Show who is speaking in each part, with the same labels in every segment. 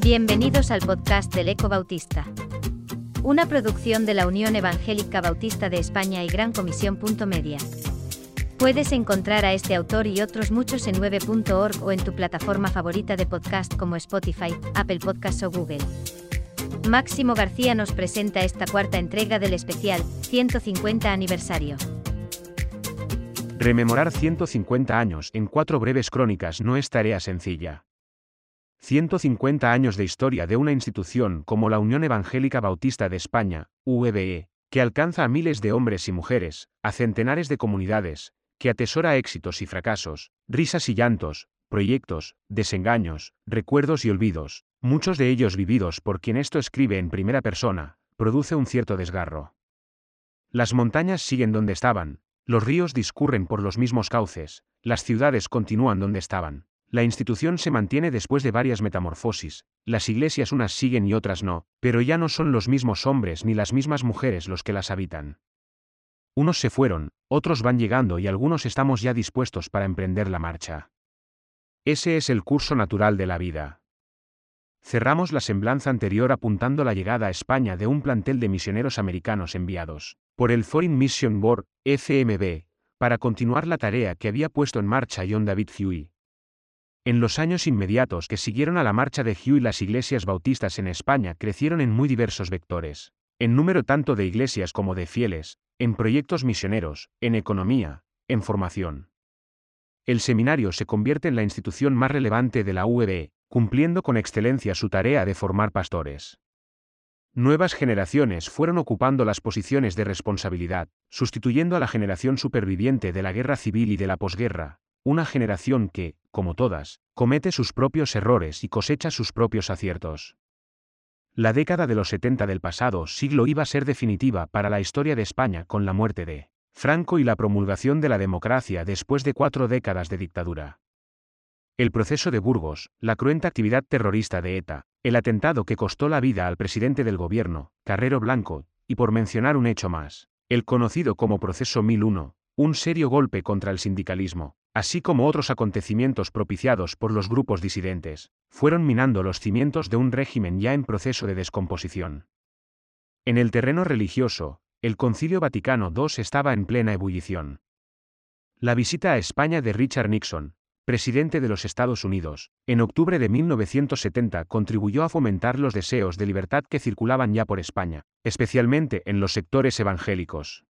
Speaker 1: Bienvenidos al podcast del Eco Bautista. Una producción de la Unión Evangélica Bautista de España y Gran Comisión. Media. Puedes encontrar a este autor y otros muchos en 9.org o en tu plataforma favorita de podcast como Spotify, Apple Podcasts o Google. Máximo García nos presenta esta cuarta entrega del especial 150 aniversario.
Speaker 2: Rememorar 150 años en cuatro breves crónicas no es tarea sencilla. 150 años de historia de una institución como la Unión Evangélica Bautista de España, UEBE, que alcanza a miles de hombres y mujeres, a centenares de comunidades, que atesora éxitos y fracasos, risas y llantos, proyectos, desengaños, recuerdos y olvidos, muchos de ellos vividos por quien esto escribe en primera persona, produce un cierto desgarro. Las montañas siguen donde estaban, los ríos discurren por los mismos cauces, las ciudades continúan donde estaban. La institución se mantiene después de varias metamorfosis, las iglesias unas siguen y otras no, pero ya no son los mismos hombres ni las mismas mujeres los que las habitan. Unos se fueron, otros van llegando y algunos estamos ya dispuestos para emprender la marcha. Ese es el curso natural de la vida. Cerramos la semblanza anterior apuntando la llegada a España de un plantel de misioneros americanos enviados por el Foreign Mission Board, FMB, para continuar la tarea que había puesto en marcha John David Huey. En los años inmediatos que siguieron a la marcha de Huey las iglesias bautistas en España crecieron en muy diversos vectores, en número tanto de iglesias como de fieles, en proyectos misioneros, en economía, en formación. El seminario se convierte en la institución más relevante de la UEB, cumpliendo con excelencia su tarea de formar pastores. Nuevas generaciones fueron ocupando las posiciones de responsabilidad, sustituyendo a la generación superviviente de la guerra civil y de la posguerra, una generación que, como todas, comete sus propios errores y cosecha sus propios aciertos. La década de los 70 del pasado siglo iba a ser definitiva para la historia de España con la muerte de Franco y la promulgación de la democracia después de cuatro décadas de dictadura. El proceso de Burgos, la cruenta actividad terrorista de ETA, el atentado que costó la vida al presidente del gobierno, Carrero Blanco, y por mencionar un hecho más, el conocido como Proceso 1001, un serio golpe contra el sindicalismo, así como otros acontecimientos propiciados por los grupos disidentes, fueron minando los cimientos de un régimen ya en proceso de descomposición. En el terreno religioso, el Concilio Vaticano II estaba en plena ebullición. La visita a España de Richard Nixon, presidente de los Estados Unidos, en octubre de 1970 contribuyó a fomentar los deseos de libertad que circulaban ya por España, especialmente en los sectores evangélicos.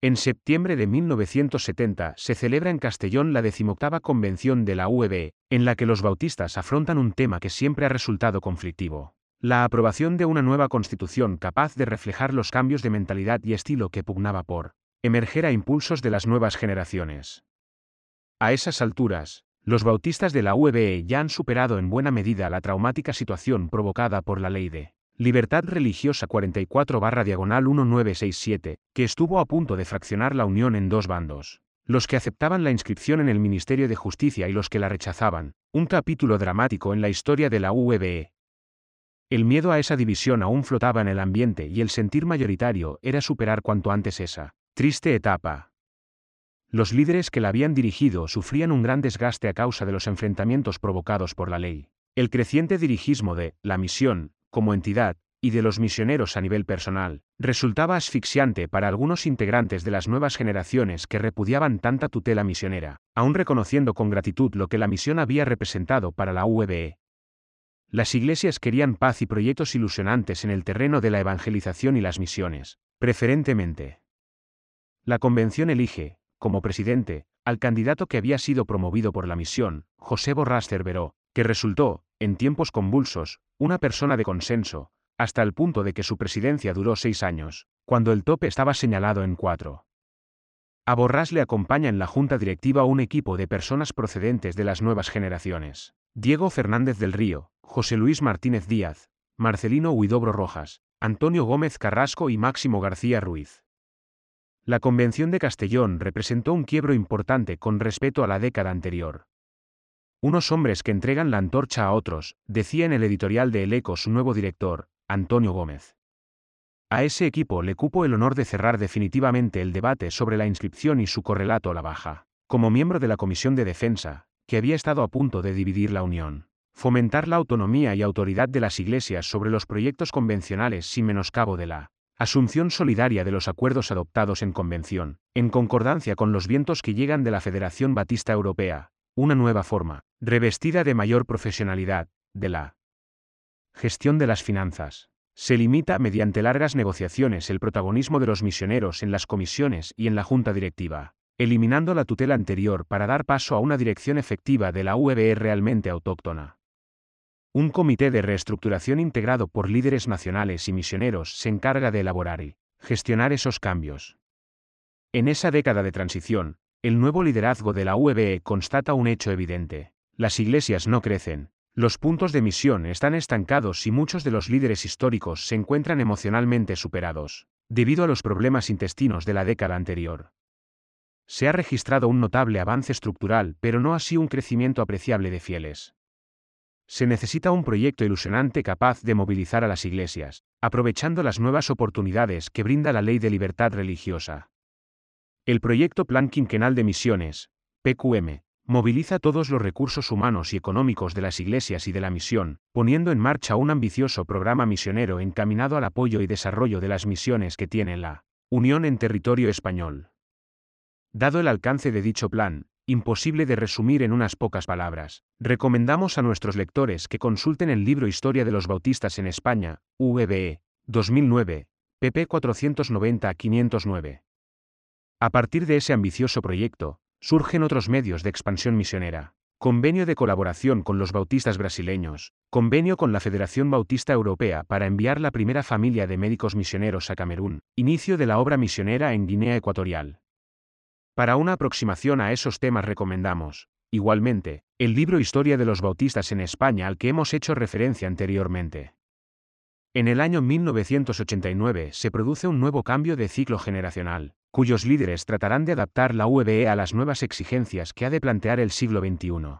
Speaker 2: En septiembre de 1970 se celebra en Castellón la decimoctava convención de la UEB, en la que los bautistas afrontan un tema que siempre ha resultado conflictivo. La aprobación de una nueva constitución capaz de reflejar los cambios de mentalidad y estilo que pugnaba por emerger a impulsos de las nuevas generaciones. A esas alturas, los bautistas de la UEBE ya han superado en buena medida la traumática situación provocada por la ley de Libertad Religiosa 44 diagonal 1967, que estuvo a punto de fraccionar la Unión en dos bandos. Los que aceptaban la inscripción en el Ministerio de Justicia y los que la rechazaban, un capítulo dramático en la historia de la UEBE. El miedo a esa división aún flotaba en el ambiente y el sentir mayoritario era superar cuanto antes esa triste etapa. Los líderes que la habían dirigido sufrían un gran desgaste a causa de los enfrentamientos provocados por la ley. El creciente dirigismo de la misión, como entidad, y de los misioneros a nivel personal, resultaba asfixiante para algunos integrantes de las nuevas generaciones que repudiaban tanta tutela misionera, aun reconociendo con gratitud lo que la misión había representado para la UEBE. Las iglesias querían paz y proyectos ilusionantes en el terreno de la evangelización y las misiones, preferentemente. La convención elige, como presidente, al candidato que había sido promovido por la misión, José Borrás Cerveró, que resultó, en tiempos convulsos, una persona de consenso, hasta el punto de que su presidencia duró seis años, cuando el tope estaba señalado en cuatro. A Borrás le acompaña en la junta directiva un equipo de personas procedentes de las nuevas generaciones. Diego Fernández del Río, José Luis Martínez Díaz, Marcelino Huidobro Rojas, Antonio Gómez Carrasco y Máximo García Ruiz. La Convención de Castellón representó un quiebro importante con respecto a la década anterior. Unos hombres que entregan la antorcha a otros, decía en el editorial de El Eco su nuevo director, Antonio Gómez. A ese equipo le cupo el honor de cerrar definitivamente el debate sobre la inscripción y su correlato a la baja. Como miembro de la Comisión de Defensa, que había estado a punto de dividir la Unión. Fomentar la autonomía y autoridad de las iglesias sobre los proyectos convencionales sin menoscabo de la asunción solidaria de los acuerdos adoptados en convención, en concordancia con los vientos que llegan de la Federación Batista Europea, una nueva forma, revestida de mayor profesionalidad, de la gestión de las finanzas. Se limita mediante largas negociaciones el protagonismo de los misioneros en las comisiones y en la junta directiva, eliminando la tutela anterior para dar paso a una dirección efectiva de la UEBE realmente autóctona. Un comité de reestructuración integrado por líderes nacionales y misioneros se encarga de elaborar y gestionar esos cambios. En esa década de transición, el nuevo liderazgo de la UEBE constata un hecho evidente. Las iglesias no crecen, los puntos de misión están estancados y muchos de los líderes históricos se encuentran emocionalmente superados, debido a los problemas intestinos de la década anterior. Se ha registrado un notable avance estructural, pero no así un crecimiento apreciable de fieles. Se necesita un proyecto ilusionante capaz de movilizar a las iglesias, aprovechando las nuevas oportunidades que brinda la Ley de Libertad Religiosa. El proyecto Plan Quinquenal de Misiones, PQM, moviliza todos los recursos humanos y económicos de las iglesias y de la misión, poniendo en marcha un ambicioso programa misionero encaminado al apoyo y desarrollo de las misiones que tiene la Unión en territorio español. Dado el alcance de dicho plan, imposible de resumir en unas pocas palabras, recomendamos a nuestros lectores que consulten el libro Historia de los Bautistas en España, UVE, 2009, pp 490-509. A partir de ese ambicioso proyecto, surgen otros medios de expansión misionera. Convenio de colaboración con los bautistas brasileños, convenio con la Federación Bautista Europea para enviar la primera familia de médicos misioneros a Camerún, inicio de la obra misionera en Guinea Ecuatorial. Para una aproximación a esos temas recomendamos, igualmente, el libro Historia de los Bautistas en España al que hemos hecho referencia anteriormente. En el año 1989 se produce un nuevo cambio de ciclo generacional, cuyos líderes tratarán de adaptar la UEBE a las nuevas exigencias que ha de plantear el siglo XXI.